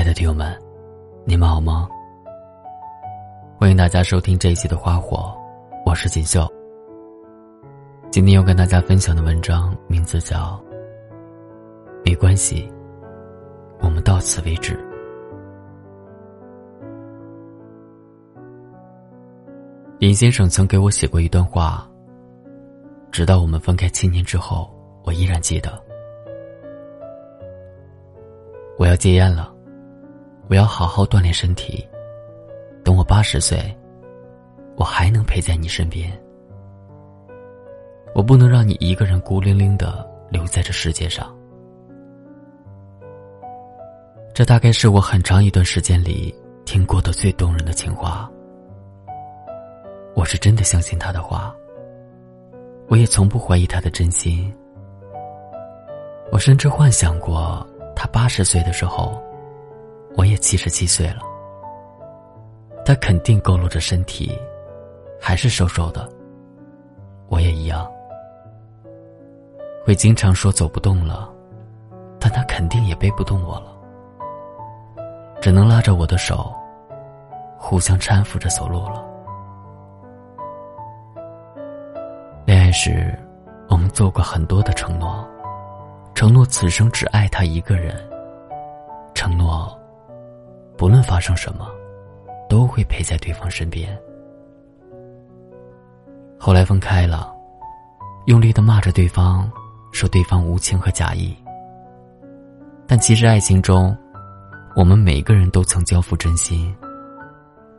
亲爱的听友们，你们好吗？欢迎大家收听这一期的《花火》，我是锦绣。今天要跟大家分享的文章名字叫《没关系，我们到此为止》。林先生曾给我写过一段话，直到我们分开七年之后，我依然记得。我要戒烟了，我要好好锻炼身体。等我八十岁，我还能陪在你身边。我不能让你一个人孤零零的留在这世界上。这大概是我很长一段时间里听过的最动人的情话。我是真的相信他的话，我也从不怀疑他的真心。我甚至幻想过。他八十岁的时候，我也七十七岁了。他肯定佝偻着身体，还是瘦瘦的。我也一样，会经常说走不动了，但他肯定也背不动我了，只能拉着我的手，互相搀扶着走路了。恋爱时，我们做过很多的承诺。承诺此生只爱他一个人，承诺不论发生什么，都会陪在对方身边。后来分开了，用力的骂着对方，说对方无情和假意。但其实爱情中，我们每个人都曾交付真心，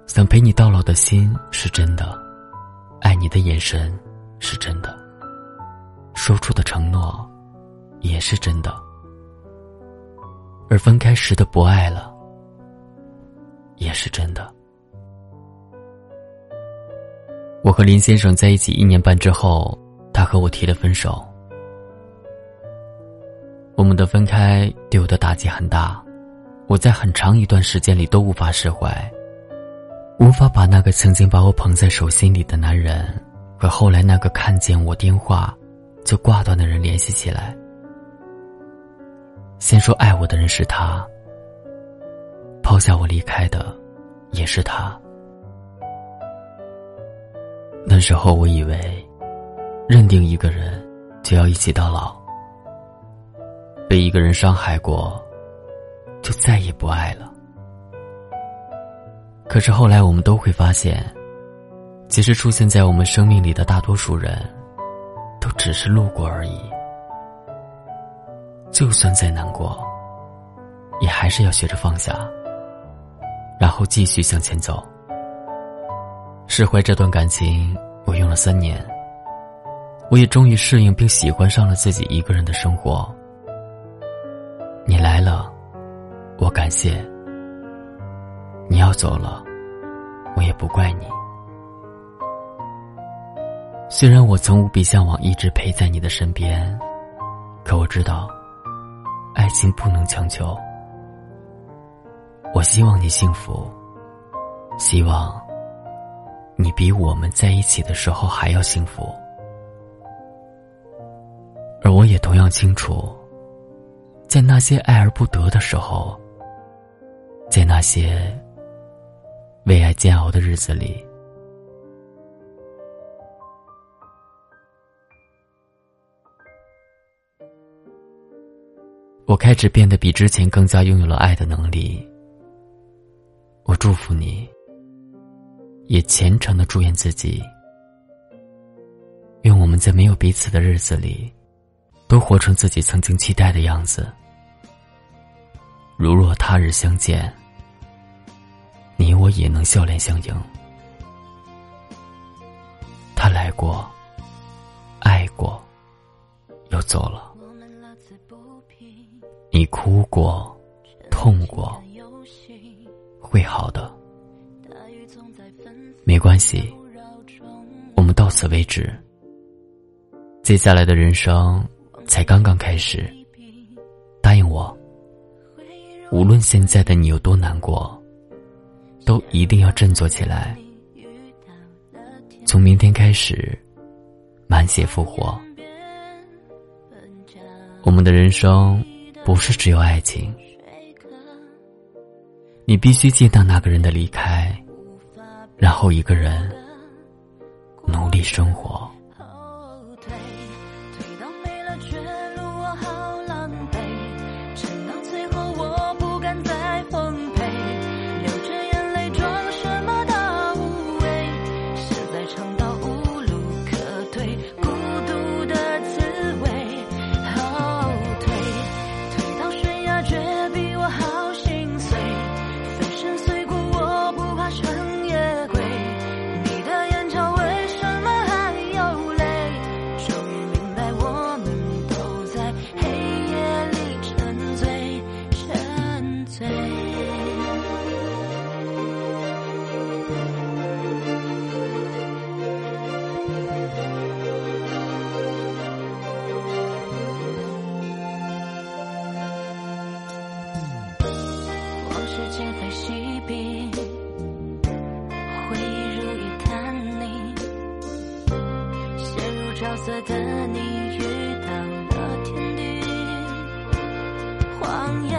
想陪你到老的心是真的，爱你的眼神是真的，说出的承诺。也是真的，而分开时的不爱了，也是真的。我和林先生在一起一年半之后，他和我提了分手。我们的分开对我的打击很大，我在很长一段时间里都无法释怀，无法把那个曾经把我捧在手心里的男人和后来那个看见我电话就挂断的人联系起来。先说爱我的人是他，抛下我离开的也是他。那时候我以为，认定一个人就要一起到老。被一个人伤害过，就再也不爱了。可是后来我们都会发现，其实出现在我们生命里的大多数人，都只是路过而已。就算再难过，也还是要学着放下，然后继续向前走。释怀这段感情，我用了三年，我也终于适应并喜欢上了自己一个人的生活。你来了，我感谢；你要走了，我也不怪你。虽然我曾无比向往一直陪在你的身边，可我知道。爱情不能强求，我希望你幸福，希望你比我们在一起的时候还要幸福，而我也同样清楚，在那些爱而不得的时候，在那些为爱煎熬的日子里。我开始变得比之前更加拥有了爱的能力。祝福你，也虔诚的祝愿自己，愿我们在没有彼此的日子里，都活成自己曾经期待的样子。如若他日相见，你我也能笑脸相迎。他来过，爱过，又走了。你哭过，痛过，会好的，没关系，我们到此为止。接下来的人生才刚刚开始，答应我，无论现在的你有多难过，都一定要振作起来。从明天开始，满血复活，我们的人生。不是只有爱情，你必须接纳那个人的离开，然后一个人努力生活。今非昔比，回忆如一滩泥，陷入沼泽的你遇到了天地，谎言